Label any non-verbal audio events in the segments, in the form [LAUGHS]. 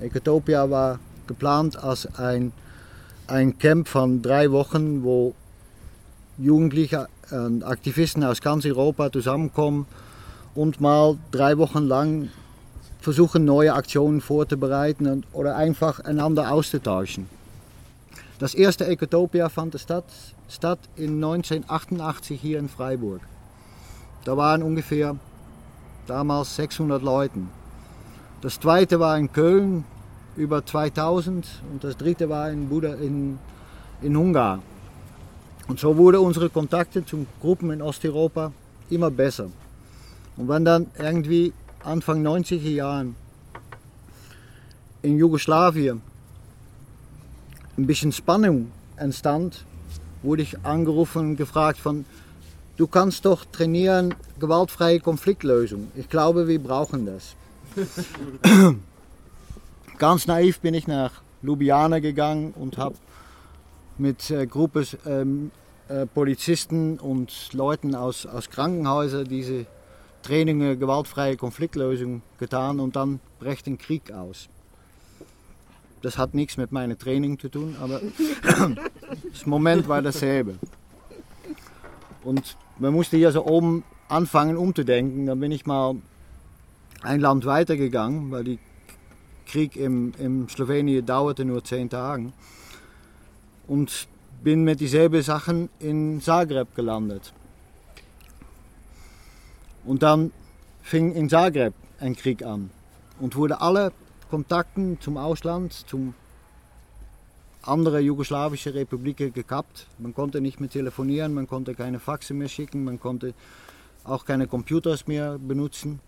Ecotopia war geplant als ein, ein Camp von drei Wochen, wo Jugendliche und Aktivisten aus ganz Europa zusammenkommen und mal drei Wochen lang versuchen, neue Aktionen vorzubereiten und, oder einfach einander auszutauschen. Das erste Ecotopia fand statt, statt in 1988 hier in Freiburg. Da waren ungefähr damals 600 Leute. Das zweite war in Köln, über 2000 und das dritte war in, Buda, in, in Ungarn. Und so wurden unsere Kontakte zu Gruppen in Osteuropa immer besser. Und wenn dann irgendwie Anfang 90er Jahren in Jugoslawien ein bisschen Spannung entstand, wurde ich angerufen und gefragt von, du kannst doch trainieren gewaltfreie Konfliktlösung. Ich glaube, wir brauchen das. [COUGHS] Ganz naiv bin ich nach Ljubljana gegangen und habe mit äh, Gruppe ähm, äh, Polizisten und Leuten aus, aus Krankenhäusern diese Trainingen gewaltfreie Konfliktlösung getan und dann bricht ein Krieg aus. Das hat nichts mit meinem Training zu tun, aber [COUGHS] das Moment war dasselbe. Und man musste hier so oben anfangen umzudenken. Dann bin ich mal ein Land weitergegangen, weil der Krieg im, im Slowenien dauerte nur zehn Tage. Und bin mit dieselben Sachen in Zagreb gelandet. Und dann fing in Zagreb ein Krieg an und wurde alle Kontakten zum Ausland, zum andere jugoslawische Republiken gekappt. Man konnte nicht mehr telefonieren, man konnte keine Faxe mehr schicken, man konnte auch keine Computers mehr benutzen.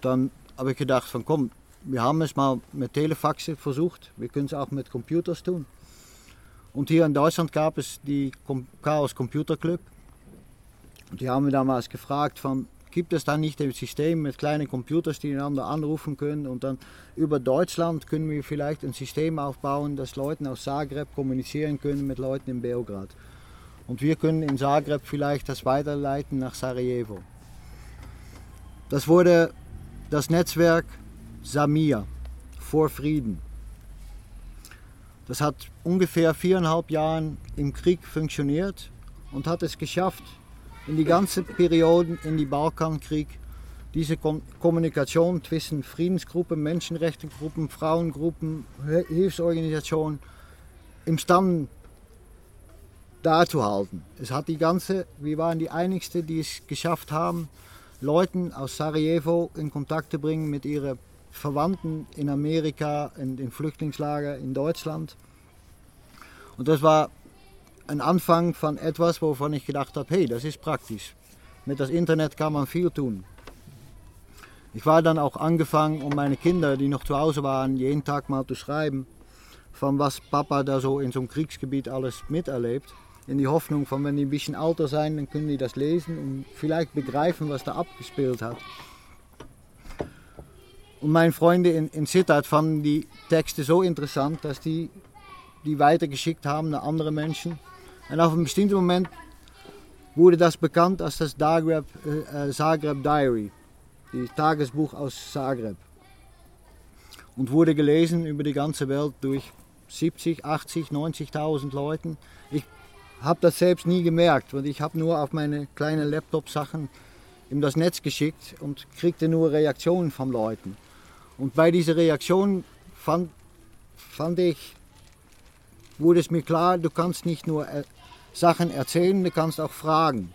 Dann habe ich gedacht von komm, wir haben es mal mit Telefaxe versucht, wir können es auch mit Computers tun. Und hier in Deutschland gab es die Chaos Computer Club. Und die haben wir damals gefragt von, gibt es da nicht ein System mit kleinen Computers, die einander anrufen können und dann über Deutschland können wir vielleicht ein System aufbauen, dass Leute aus Zagreb kommunizieren können mit Leuten in Belgrad. Und wir können in Zagreb vielleicht das weiterleiten nach Sarajevo. Das wurde das Netzwerk Samir vor Frieden. Das hat ungefähr viereinhalb Jahre im Krieg funktioniert und hat es geschafft, in die ganze Periode in die Balkankrieg diese Kommunikation zwischen Friedensgruppen, Menschenrechtegruppen, Frauengruppen, Hilfsorganisationen im Stand darzuhalten. Es hat die ganze, wir waren die einigsten, die es geschafft haben, Leuten aus Sarajevo in Kontakt zu bringen mit ihren Verwandten in Amerika, in den Flüchtlingslager in Deutschland. Und das war ein Anfang von etwas, wovon ich gedacht habe, hey, das ist praktisch. Mit das Internet kann man viel tun. Ich war dann auch angefangen, um meine Kinder, die noch zu Hause waren, jeden Tag mal zu schreiben, von was Papa da so in so einem Kriegsgebiet alles miterlebt. In die Hoffnung von, wenn die ein bisschen älter sein, dann können die das lesen und vielleicht begreifen, was da abgespielt hat. Und meine Freunde in, in Sittard fanden die Texte so interessant, dass die die weitergeschickt haben an andere Menschen. Und auf einem bestimmten Moment wurde das bekannt als das Zagreb, äh, Zagreb Diary, das Tagesbuch aus Zagreb. Und wurde gelesen über die ganze Welt durch 70, 80, 90.000 Leuten. Ich habe das selbst nie gemerkt, weil ich habe nur auf meine kleinen Laptop-Sachen in das Netz geschickt und kriegte nur Reaktionen von Leuten. Und bei dieser Reaktion fand, fand ich, wurde es mir klar, du kannst nicht nur äh, Sachen erzählen, du kannst auch fragen.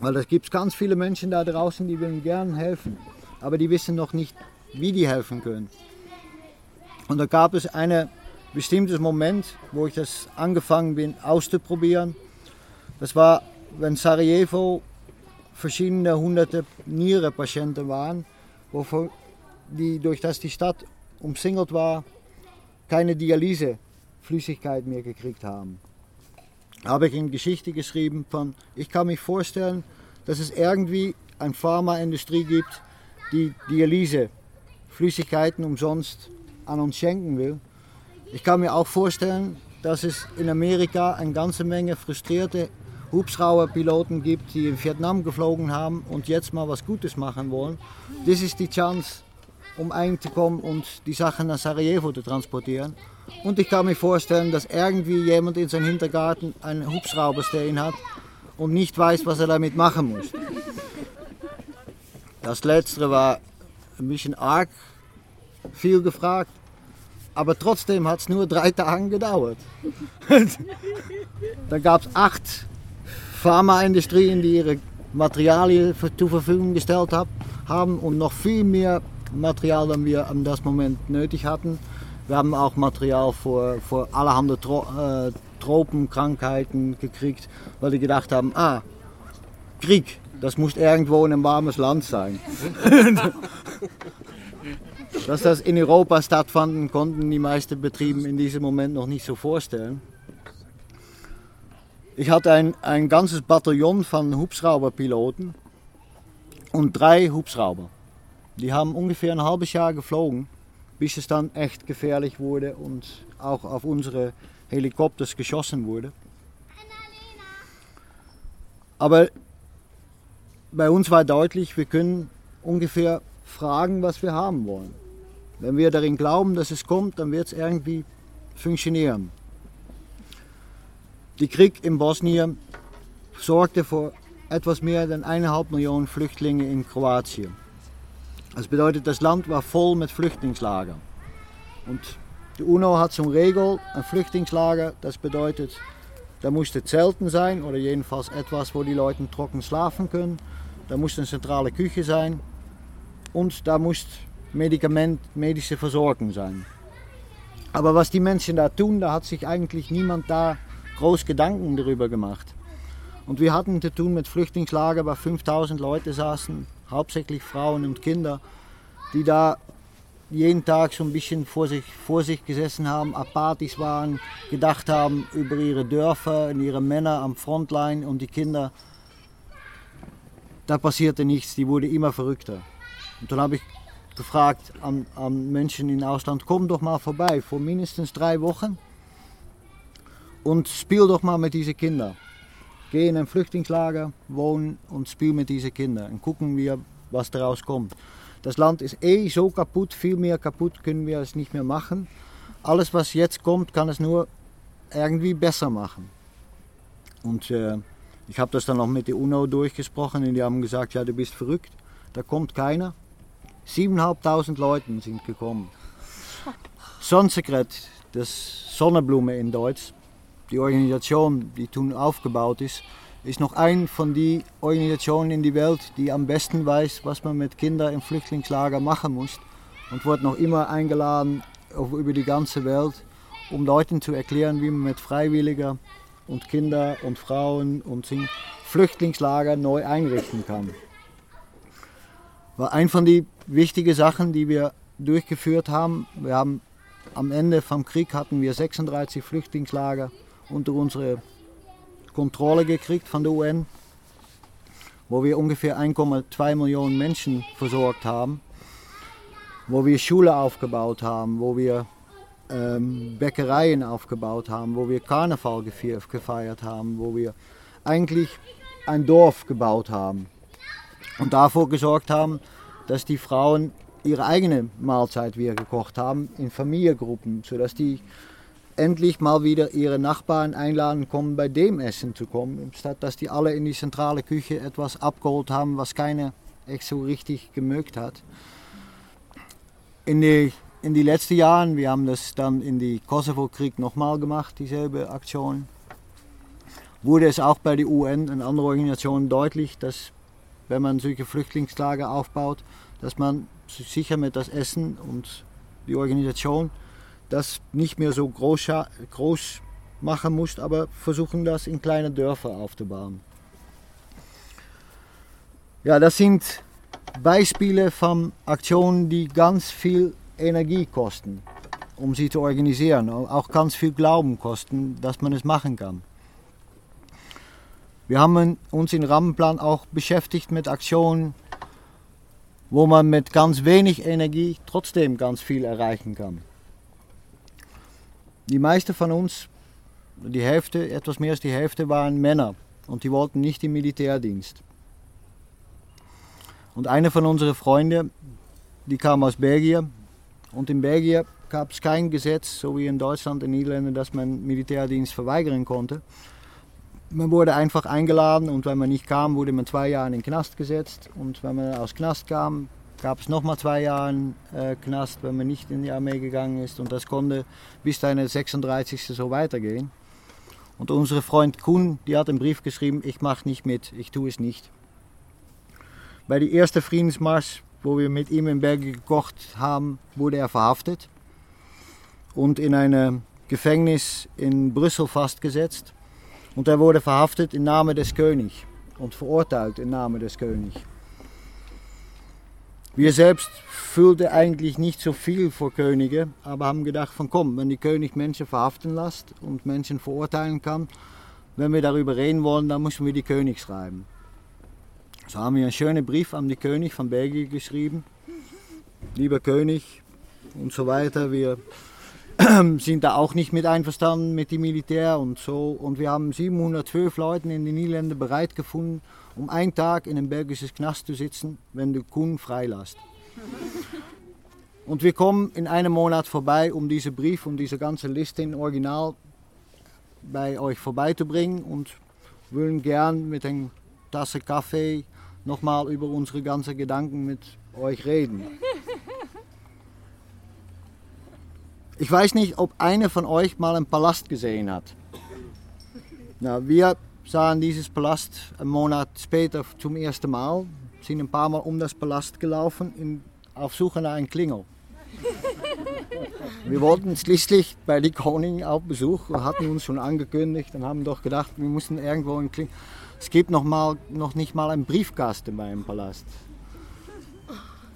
Weil es gibt ganz viele Menschen da draußen, die würden gerne helfen, aber die wissen noch nicht, wie die helfen können. Und da gab es einen bestimmten Moment, wo ich das angefangen bin auszuprobieren. Das war, wenn Sarajevo verschiedene hunderte Nierenpatienten waren, wovon die durch das die Stadt umsingelt war, keine Dialyseflüssigkeit mehr gekriegt haben. Habe ich in Geschichte geschrieben von, ich kann mich vorstellen, dass es irgendwie eine Pharmaindustrie gibt, die Dialyseflüssigkeiten umsonst an uns schenken will. Ich kann mir auch vorstellen, dass es in Amerika eine ganze Menge frustrierte Hubschrauberpiloten gibt, die in Vietnam geflogen haben und jetzt mal was Gutes machen wollen. Das ist die Chance, um einzukommen und die Sachen nach Sarajevo zu transportieren. Und ich kann mir vorstellen, dass irgendwie jemand in seinem Hintergarten einen Hubschrauber stehen hat und nicht weiß, was er damit machen muss. Das letzte war ein bisschen arg viel gefragt, aber trotzdem hat es nur drei Tage gedauert. [LAUGHS] da gab es acht Pharmaindustrien, die ihre Materialien zur Verfügung gestellt haben und noch viel mehr Material, das wir an das Moment nötig hatten. Wir haben auch Material für, für allerhand Tro äh, Tropenkrankheiten gekriegt, weil die gedacht haben, ah, Krieg, das muss irgendwo in einem warmes Land sein. [LAUGHS] Dass das in Europa stattfanden, konnten die meisten Betriebe in diesem Moment noch nicht so vorstellen. Ich hatte ein, ein ganzes Bataillon von Hubschrauberpiloten und drei Hubschrauber. Die haben ungefähr ein halbes Jahr geflogen, bis es dann echt gefährlich wurde und auch auf unsere Helikopters geschossen wurde. Aber bei uns war deutlich, wir können ungefähr fragen, was wir haben wollen. Wenn wir darin glauben, dass es kommt, dann wird es irgendwie funktionieren. Die Krieg in Bosnien sorgte für etwas mehr als eineinhalb Millionen Flüchtlinge in Kroatien. Das bedeutet, das Land war voll mit Flüchtlingslagern. Und die UNO hat zum Regel ein Flüchtlingslager, das bedeutet, da musste Zelten sein oder jedenfalls etwas, wo die Leute trocken schlafen können. Da musste eine zentrale Küche sein und da muss Medikament, medische Versorgung sein. Aber was die Menschen da tun, da hat sich eigentlich niemand da groß Gedanken darüber gemacht. Und wir hatten zu tun mit Flüchtlingslager, wo 5000 Leute saßen, hauptsächlich Frauen und Kinder, die da jeden Tag so ein bisschen vor sich, vor sich gesessen haben, Partys waren, gedacht haben über ihre Dörfer und ihre Männer am Frontline und die Kinder. Da passierte nichts, die wurden immer verrückter. Und dann habe ich gefragt an, an Menschen in Ausland, komm doch mal vorbei, vor mindestens drei Wochen und spiel doch mal mit diesen Kindern. Geh in ein Flüchtlingslager, wohnen und spiel mit diesen Kindern und gucken wir, was daraus kommt. Das Land ist eh so kaputt, viel mehr kaputt können wir es nicht mehr machen. Alles, was jetzt kommt, kann es nur irgendwie besser machen. Und äh, ich habe das dann auch mit der UNO durchgesprochen und die haben gesagt, ja, du bist verrückt, da kommt keiner. 7.500 Leute sind gekommen. Sonnensekret, das Sonnenblume in Deutsch, die Organisation, die toen aufgebaut ist, ist noch ein von den Organisationen in der Welt, die am besten weiß, was man mit Kindern im Flüchtlingslager machen muss. Und wird noch immer eingeladen über die ganze Welt, um Leuten zu erklären, wie man mit Freiwilligen und Kinder und Frauen und Flüchtlingslager neu einrichten kann. War ein von den wichtigen Sachen, die wir durchgeführt haben. Wir haben am Ende vom Krieg hatten wir 36 Flüchtlingslager unter unsere Kontrolle gekriegt von der UN, wo wir ungefähr 1,2 Millionen Menschen versorgt haben, wo wir Schule aufgebaut haben, wo wir ähm, Bäckereien aufgebaut haben, wo wir Karneval gefeiert haben, wo wir eigentlich ein Dorf gebaut haben und davor gesorgt haben, dass die Frauen ihre eigene Mahlzeit wieder gekocht haben in Familiengruppen, sodass die endlich mal wieder ihre Nachbarn einladen kommen, bei dem Essen zu kommen, statt dass die alle in die zentrale Küche etwas abgeholt haben, was keiner echt so richtig gemögt hat. In die, in die letzten Jahren, wir haben das dann in die Kosovo-Krieg nochmal gemacht, dieselbe Aktion, wurde es auch bei der UN und anderen Organisationen deutlich, dass wenn man solche Flüchtlingslager aufbaut, dass man sicher mit das Essen und die Organisation das nicht mehr so groß, groß machen muss, aber versuchen das in kleine Dörfer aufzubauen. Ja, das sind Beispiele von Aktionen, die ganz viel Energie kosten, um sie zu organisieren. Auch ganz viel Glauben kosten, dass man es machen kann. Wir haben uns im Rahmenplan auch beschäftigt mit Aktionen, wo man mit ganz wenig Energie trotzdem ganz viel erreichen kann. Die meisten von uns, die Hälfte, etwas mehr als die Hälfte, waren Männer und die wollten nicht im Militärdienst. Und einer von unseren Freunden, die kam aus Belgien. Und in Belgien gab es kein Gesetz, so wie in Deutschland und Niederlanden, dass man Militärdienst verweigern konnte. Man wurde einfach eingeladen und wenn man nicht kam, wurde man zwei Jahre in den Knast gesetzt. Und wenn man aus Knast kam, gab es nochmal zwei Jahre äh, Knast, wenn man nicht in die Armee gegangen ist. Und das konnte bis deine 36. so weitergehen. Und unser Freund Kuhn, die hat einen Brief geschrieben, ich mache nicht mit, ich tue es nicht. Bei der ersten Friedensmarsch, wo wir mit ihm in Berge gekocht haben, wurde er verhaftet und in ein Gefängnis in Brüssel festgesetzt. Und er wurde verhaftet im Namen des Königs und verurteilt im Namen des Königs. Wir selbst fühlten eigentlich nicht so viel vor Könige, aber haben gedacht von komm, wenn die König Menschen verhaften lässt und Menschen verurteilen kann, wenn wir darüber reden wollen, dann müssen wir die König schreiben. So haben wir einen schönen Brief an den König von Belgien geschrieben. Lieber König und so weiter, wir [CLEARS THROAT] sind da auch nicht mit einverstanden mit dem Militär und so. Und wir haben 712 Leute in den Niederlanden bereit gefunden, um einen Tag in einem belgischen Knast zu sitzen, wenn du Kuhn freilässt. Und wir kommen in einem Monat vorbei, um diesen Brief und diese ganze Liste in Original bei euch vorbeizubringen und wollen gern mit einer Tasse Kaffee nochmal über unsere ganzen Gedanken mit euch reden. Ich weiß nicht, ob einer von euch mal einen Palast gesehen hat. Na, wir sahen dieses Palast einen Monat später zum ersten Mal, sind ein paar Mal um das Palast gelaufen in, auf Suche nach einem Klingel. Wir wollten schließlich bei die Koning auf Besuch hatten uns schon angekündigt und haben doch gedacht, wir müssen irgendwo einen Klingel. Es gibt noch, mal, noch nicht mal einen Briefkasten beim Palast.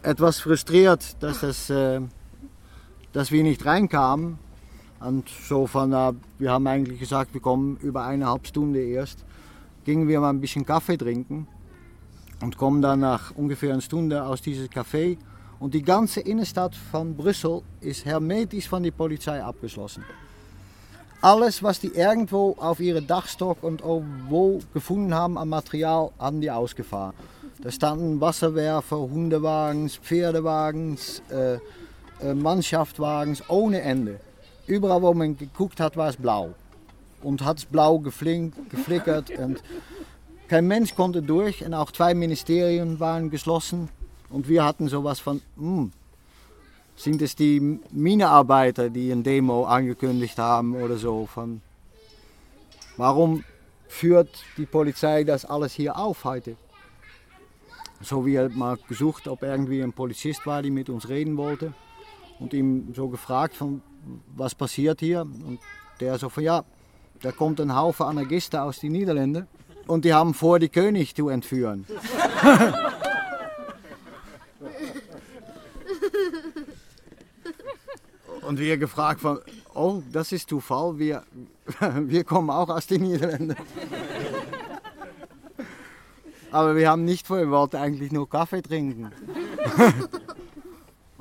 Etwas frustriert, dass das. Äh, dass wir nicht reinkamen. Und so von, äh, wir haben eigentlich gesagt, wir kommen über eineinhalb Stunde erst. Gingen wir mal ein bisschen Kaffee trinken und kommen dann nach ungefähr einer Stunde aus diesem Café. Und die ganze Innenstadt von Brüssel ist hermetisch von der Polizei abgeschlossen. Alles, was die irgendwo auf ihre Dachstock und wo gefunden haben an Material, haben die ausgefahren. Da standen Wasserwerfer, Hundewagens, Pferdewagens, äh, Mannschaftswagens ohne Ende. Überall, wo man geguckt hat, war es blau. Und hat es blau geflinkt, geflickert. [LAUGHS] und kein Mensch konnte durch. Und auch zwei Ministerien waren geschlossen. Und wir hatten sowas von, hm, sind es die Minearbeiter, die eine Demo angekündigt haben oder so? Von, warum führt die Polizei das alles hier auf heute? So wir mal gesucht, ob irgendwie ein Polizist war, der mit uns reden wollte und ihm so gefragt von, was passiert hier? Und der so von, ja, da kommt ein Haufen Anarchisten aus den Niederlanden und die haben vor, die König zu entführen. [LAUGHS] und wir gefragt von, oh, das ist Zufall, wir, [LAUGHS] wir kommen auch aus den Niederlanden. [LAUGHS] Aber wir haben nicht vor, wir wollten eigentlich nur Kaffee trinken.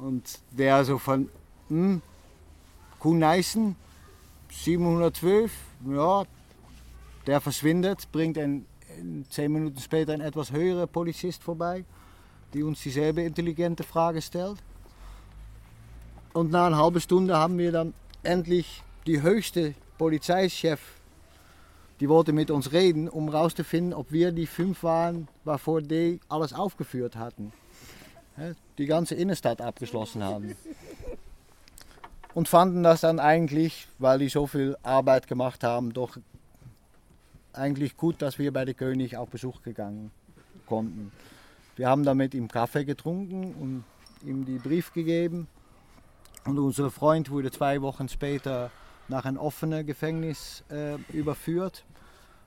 Und der so von, hm, Kuhneißen, 712, ja, der verschwindet, bringt ein, zehn Minuten später ein etwas höherer Polizist vorbei, die uns dieselbe intelligente Frage stellt. Und nach einer halben Stunde haben wir dann endlich die höchste Polizeichef, die wollte mit uns reden, um herauszufinden, ob wir die fünf waren, wovor die alles aufgeführt hatten die ganze Innenstadt abgeschlossen haben. Und fanden das dann eigentlich, weil die so viel Arbeit gemacht haben, doch eigentlich gut, dass wir bei der König auf Besuch gegangen konnten. Wir haben damit ihm Kaffee getrunken und ihm die Brief gegeben. Und unser Freund wurde zwei Wochen später nach einem offenen Gefängnis äh, überführt.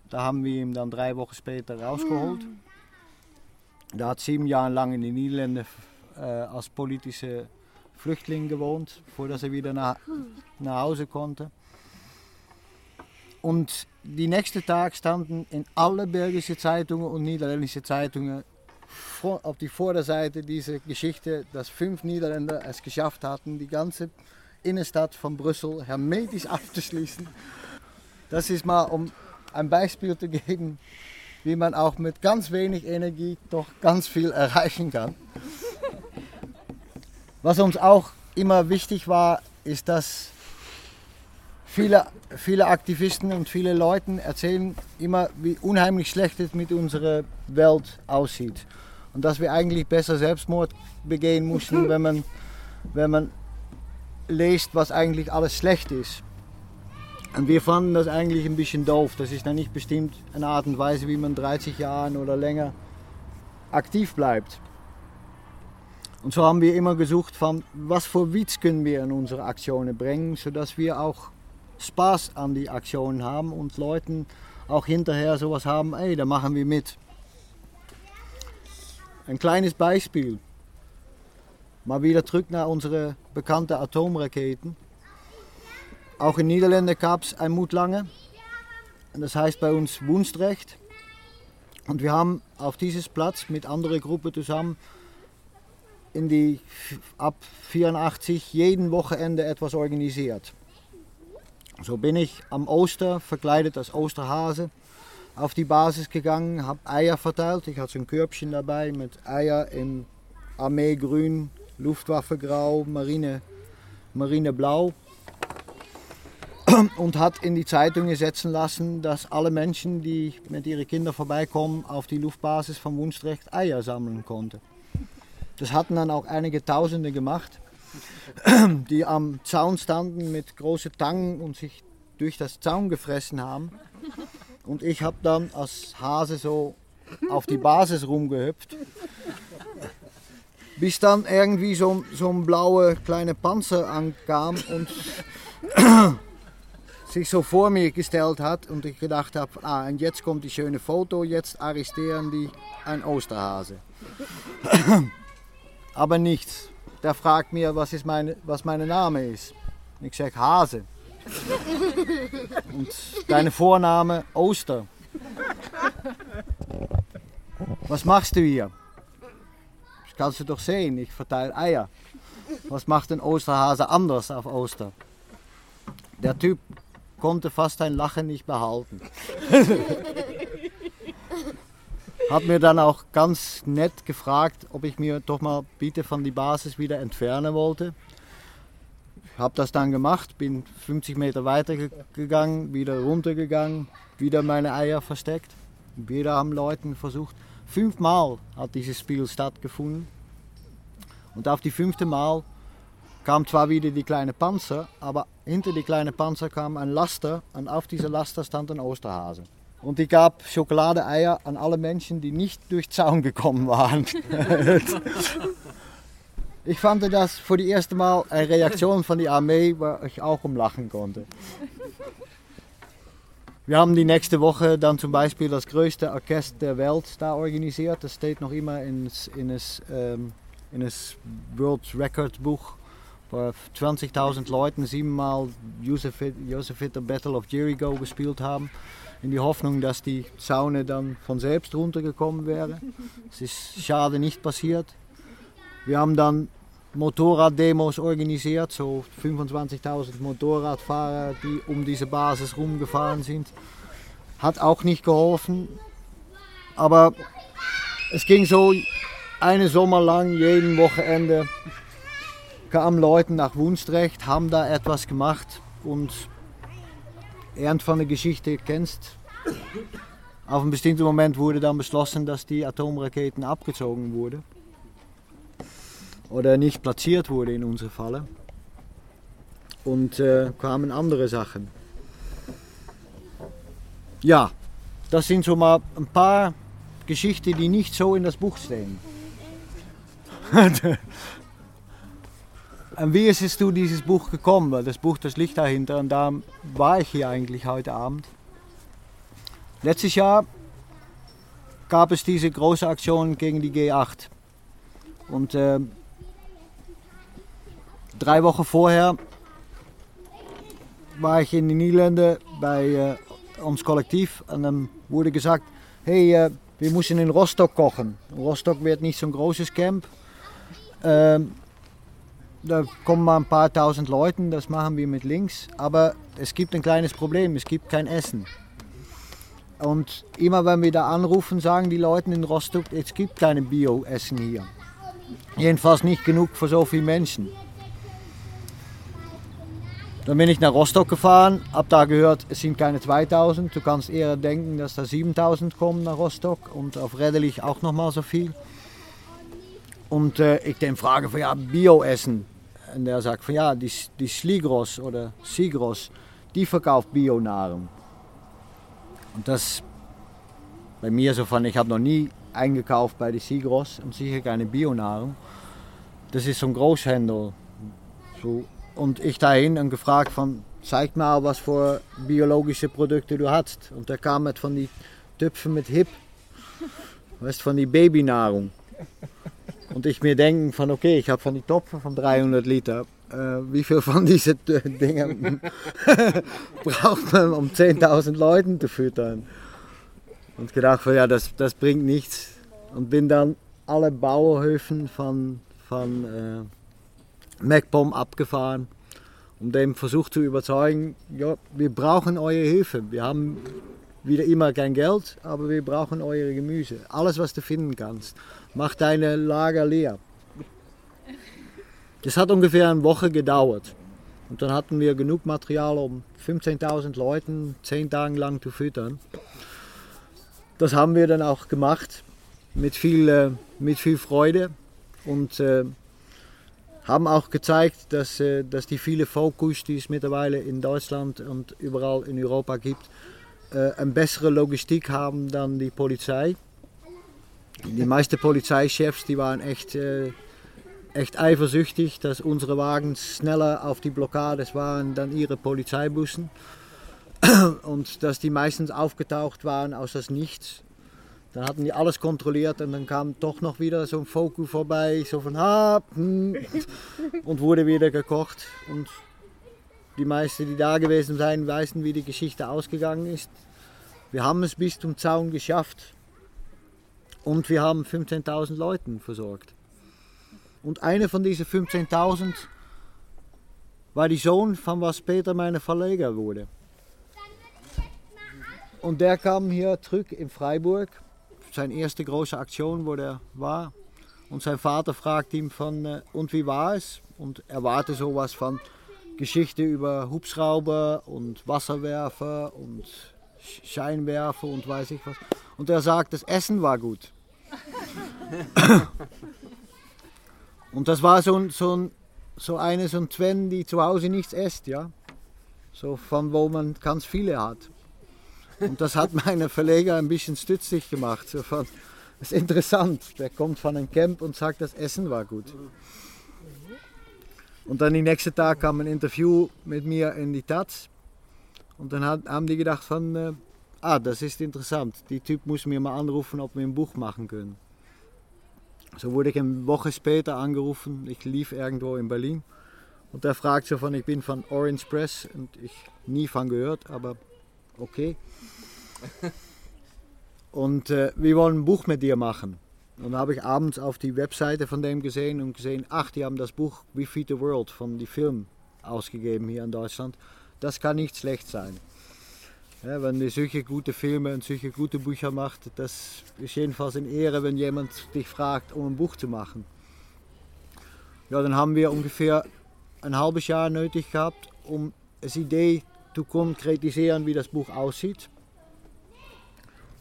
Da haben wir ihn dann drei Wochen später rausgeholt. Der hat sieben Jahre lang in den Niederlanden als politische Flüchtling gewohnt, bevor er wieder nach, nach Hause konnte. Und die nächsten Tag standen in alle belgische Zeitungen und niederländische Zeitungen auf die Vorderseite diese Geschichte, dass fünf Niederländer es geschafft hatten, die ganze Innenstadt von Brüssel hermetisch [LAUGHS] abzuschließen. Das ist mal, um ein Beispiel zu geben, wie man auch mit ganz wenig Energie doch ganz viel erreichen kann. Was uns auch immer wichtig war, ist, dass viele, viele Aktivisten und viele Leute erzählen immer, wie unheimlich schlecht es mit unserer Welt aussieht. Und dass wir eigentlich besser Selbstmord begehen mussten, [LAUGHS] wenn man, wenn man liest, was eigentlich alles schlecht ist. Und wir fanden das eigentlich ein bisschen doof. Das ist dann nicht bestimmt eine Art und Weise, wie man 30 Jahre oder länger aktiv bleibt. Und so haben wir immer gesucht, von was für Witz können wir in unsere Aktionen bringen, sodass wir auch Spaß an die Aktionen haben und Leuten auch hinterher sowas haben, ey, da machen wir mit. Ein kleines Beispiel. Mal wieder zurück nach unsere bekannten Atomraketen. Auch in Niederlanden gab es ein Mutlange. Das heißt bei uns Wunstrecht. Und wir haben auf dieses Platz mit anderen Gruppen zusammen in die ab 84 jeden Wochenende etwas organisiert. So bin ich am Oster verkleidet als Osterhase auf die Basis gegangen, habe Eier verteilt. Ich hatte so ein Körbchen dabei mit Eier in Armeegrün, Luftwaffegrau, Marine, Marineblau [CLEARS THROAT] und hat in die Zeitungen setzen lassen, dass alle Menschen, die mit ihren Kindern vorbeikommen, auf die Luftbasis von Wunstrecht Eier sammeln konnten. Das hatten dann auch einige Tausende gemacht, [CLEARS THROAT] die am Zaun standen mit großen Tangen und sich durch das Zaun gefressen haben. Und ich habe dann als Hase so auf die Basis rumgehüpft. Bis dann irgendwie so, so ein blauer kleiner Panzer ankam und [CLEARS THROAT] sich so vor mir gestellt hat und ich gedacht habe, ah, und jetzt kommt die schöne Foto, jetzt arrestieren die ein Osterhase. [CLEARS THROAT] Aber nichts. Der fragt mir, was, ist meine, was mein Name ist. Ich sage Hase. Und deine Vorname Oster. Was machst du hier? Das kannst du doch sehen, ich verteile Eier. Was macht ein Osterhase anders auf Oster? Der Typ konnte fast ein Lachen nicht behalten. [LAUGHS] Hat mir dann auch ganz nett gefragt, ob ich mir doch mal bitte von die Basis wieder entfernen wollte. Habe das dann gemacht, bin 50 Meter weiter gegangen, wieder runtergegangen, wieder meine Eier versteckt. Wieder haben Leute versucht. Fünfmal hat dieses Spiel stattgefunden. Und auf die fünfte Mal kam zwar wieder die kleine Panzer, aber hinter die kleine Panzer kam ein Laster und auf dieser Laster stand ein Osterhase. Und ich gab Schokoladeeier an alle Menschen, die nicht durch Zaun gekommen waren. [LAUGHS] ich fand das für die erste Mal eine Reaktion von der Armee, wo ich auch umlachen konnte. Wir haben die nächste Woche dann zum Beispiel das größte Orchester der Welt da organisiert. Das steht noch immer in das, in das, ähm, in das World Record Buch vor 20.000 Leuten siebenmal Joseph, Joseph Hitter Battle of Jericho gespielt haben. In die Hoffnung, dass die Zaune dann von selbst runtergekommen wäre. Es ist schade nicht passiert. Wir haben dann Motorraddemos organisiert, so 25.000 Motorradfahrer, die um diese Basis rumgefahren sind. Hat auch nicht geholfen, aber es ging so eine Sommer lang, jeden Wochenende kamen Leute nach Wunstrecht, haben da etwas gemacht und Ernst von der Geschichte kennst. Auf einem bestimmten Moment wurde dann beschlossen, dass die Atomraketen abgezogen wurden. Oder nicht platziert wurde in unserem Falle. Und äh, kamen andere Sachen. Ja, das sind so mal ein paar Geschichten, die nicht so in das Buch stehen. [LAUGHS] Und wie ist es zu dieses Buch gekommen? Weil das Buch, das liegt dahinter und da war ich hier eigentlich heute Abend. Letztes Jahr gab es diese große Aktion gegen die G8. Und äh, drei Wochen vorher war ich in den Niederlanden bei äh, ons Kollektiv und dann wurde gesagt, hey, äh, wir müssen in Rostock kochen. Rostock wird nicht so ein großes Camp. Ähm, da kommen mal ein paar tausend Leute, das machen wir mit links. Aber es gibt ein kleines Problem, es gibt kein Essen. Und immer wenn wir da anrufen, sagen die Leute in Rostock, es gibt keine Bio-Essen hier. Jedenfalls nicht genug für so viele Menschen. Dann bin ich nach Rostock gefahren, habe da gehört, es sind keine 2000. Du kannst eher denken, dass da 7000 kommen nach Rostock und auf Redderlich auch nochmal so viel. Und äh, ich den frage ja, Bio-Essen. Und der sagt von ja, die, die Sligros oder Sigros, die verkauft Bio-Nahrung. Und das bei mir so von, ich habe noch nie eingekauft bei die Sigros und sicher keine Bio-Nahrung. Das ist so ein Großhändler. So. Und ich dahin und gefragt von, zeig mal, was für biologische Produkte du hast. Und der kam mit von die Töpfen mit Hip, weißt von die Babynahrung. Und ich mir denken von, okay, ich habe von die Topfen von 300 Liter. Äh, wie viel von diesen [LAUGHS] Dingen [LAUGHS] braucht man, um 10.000 Leuten zu füttern? Und gedacht ja, das, das bringt nichts. Und bin dann alle Bauerhöfen von, von äh, MacPom abgefahren, um dem versucht zu überzeugen, ja, wir brauchen eure Hilfe. Wir haben wieder immer kein Geld, aber wir brauchen eure Gemüse. Alles, was du finden kannst. Mach deine Lager leer. Das hat ungefähr eine Woche gedauert. Und dann hatten wir genug Material, um 15.000 Leuten zehn Tage lang zu füttern. Das haben wir dann auch gemacht mit viel, äh, mit viel Freude und äh, haben auch gezeigt, dass, äh, dass die viele Fokus, die es mittlerweile in Deutschland und überall in Europa gibt, eine bessere Logistik haben dann die Polizei. Die meisten Polizeichefs die waren echt, äh, echt eifersüchtig, dass unsere Wagen schneller auf die Blockades waren dann ihre Polizeibussen. Und [COUGHS] dass die meistens aufgetaucht waren aus das Nichts. Dann hatten die alles kontrolliert und dann kam doch noch wieder so ein Foku vorbei, so von ha, hm, [LAUGHS] und wurde wieder gekocht. Und die meisten, die da gewesen sind, wissen, wie die Geschichte ausgegangen ist. Wir haben es bis zum Zaun geschafft. Und wir haben 15.000 Leuten versorgt. Und einer von diesen 15.000 war die Sohn von was später meine Verleger wurde. Und der kam hier zurück in Freiburg. Seine erste große Aktion, wo er war. Und sein Vater fragt ihn von, äh, und wie war es? Und er warte sowas von Geschichte über Hubschrauber und Wasserwerfer und Scheinwerfer und weiß ich was. Und er sagt, das Essen war gut. [LAUGHS] und das war so, so, so eine, so ein Sven, die zu Hause nichts isst, ja. So von wo man ganz viele hat. Und das hat [LAUGHS] meine Verleger ein bisschen stützig gemacht. So von, das ist interessant. Der kommt von einem Camp und sagt, das Essen war gut. Und dann den nächsten Tag kam ein Interview mit mir in die Taz. Und dann haben die gedacht von, äh, ah, das ist interessant. Die Typ muss mir mal anrufen, ob wir ein Buch machen können. So wurde ich eine Woche später angerufen. Ich lief irgendwo in Berlin. Und er fragt so von, ich bin von Orange Press und ich nie von gehört, aber okay. [LAUGHS] und äh, wir wollen ein Buch mit dir machen. Und dann habe ich abends auf die Webseite von dem gesehen und gesehen, ach, die haben das Buch We Feed the World von die Film ausgegeben hier in Deutschland. Das kann nicht schlecht sein. Ja, wenn ihr solche gute Filme und solche gute Bücher macht, das ist jedenfalls eine Ehre, wenn jemand dich fragt, um ein Buch zu machen. Ja, dann haben wir ungefähr ein halbes Jahr nötig gehabt, um eine Idee zu konkretisieren, wie das Buch aussieht.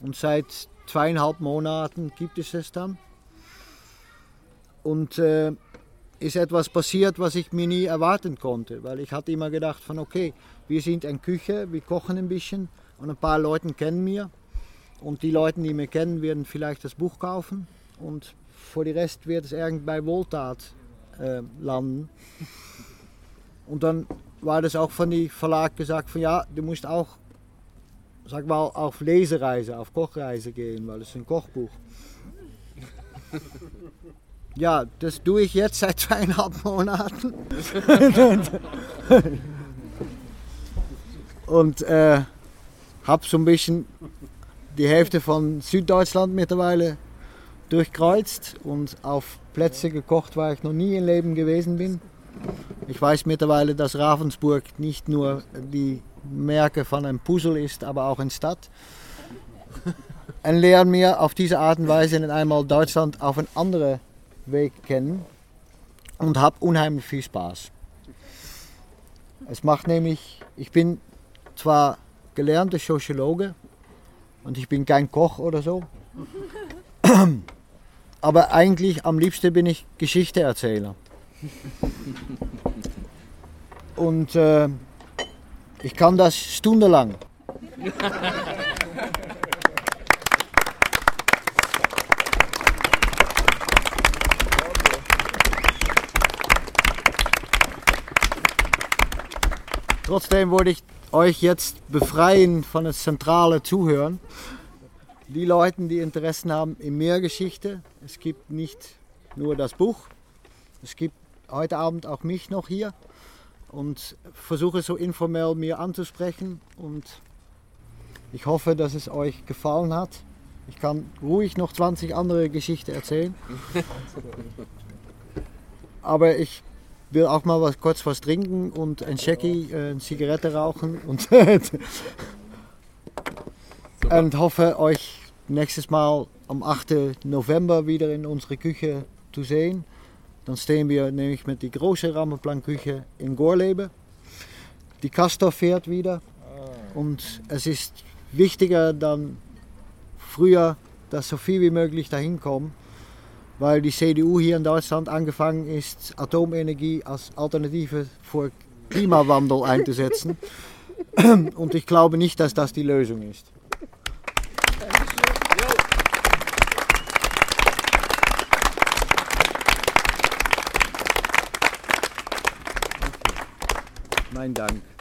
Und seit zweieinhalb Monaten gibt es es dann. Und äh, ist etwas passiert, was ich mir nie erwarten konnte, weil ich hatte immer gedacht von okay, wir sind in Küche, wir kochen ein bisschen und ein paar Leute kennen mir und die Leute, die mich kennen, werden vielleicht das Buch kaufen und für den Rest wird es irgendwie bei Wohltat äh, landen. Und dann war das auch von die Verlag gesagt von ja, du musst auch, sag mal, auf Lesereise, auf Kochreise gehen, weil es ist ein Kochbuch. Ja, das tue ich jetzt seit zweieinhalb Monaten. [LAUGHS] und äh, habe so ein bisschen die Hälfte von Süddeutschland mittlerweile durchkreuzt und auf Plätze gekocht, wo ich noch nie im Leben gewesen bin. Ich weiß mittlerweile, dass Ravensburg nicht nur die Merke von einem Puzzle ist, aber auch eine Stadt. Und lernen mir auf diese Art und Weise einmal Deutschland auf eine andere Weg kennen und habe unheimlich viel Spaß. Es macht nämlich, ich bin zwar gelernter Soziologe und ich bin kein Koch oder so, [CLEARS THROAT] aber eigentlich am liebsten bin ich Geschichteerzähler. Und äh, ich kann das stundenlang. Trotzdem wollte ich euch jetzt befreien von das zentrale Zuhören. Die Leute, die Interessen haben in mehr Geschichte. Es gibt nicht nur das Buch, es gibt heute Abend auch mich noch hier und versuche so informell mir anzusprechen und ich hoffe, dass es euch gefallen hat. Ich kann ruhig noch 20 andere Geschichten erzählen. [LAUGHS] Aber ich will auch mal was, kurz was trinken und ein Shaggy, äh, eine Zigarette rauchen und, [LAUGHS] und hoffe euch nächstes Mal am 8. November wieder in unsere Küche zu sehen. Dann stehen wir nämlich mit die große Rampenplanküche in Gorleben. Die Castor fährt wieder und es ist wichtiger dann früher, dass so viel wie möglich dahin kommen weil die CDU hier in Deutschland angefangen ist, Atomenergie als Alternative für Klimawandel einzusetzen. [LAUGHS] Und ich glaube nicht, dass das die Lösung ist. Mein Dank.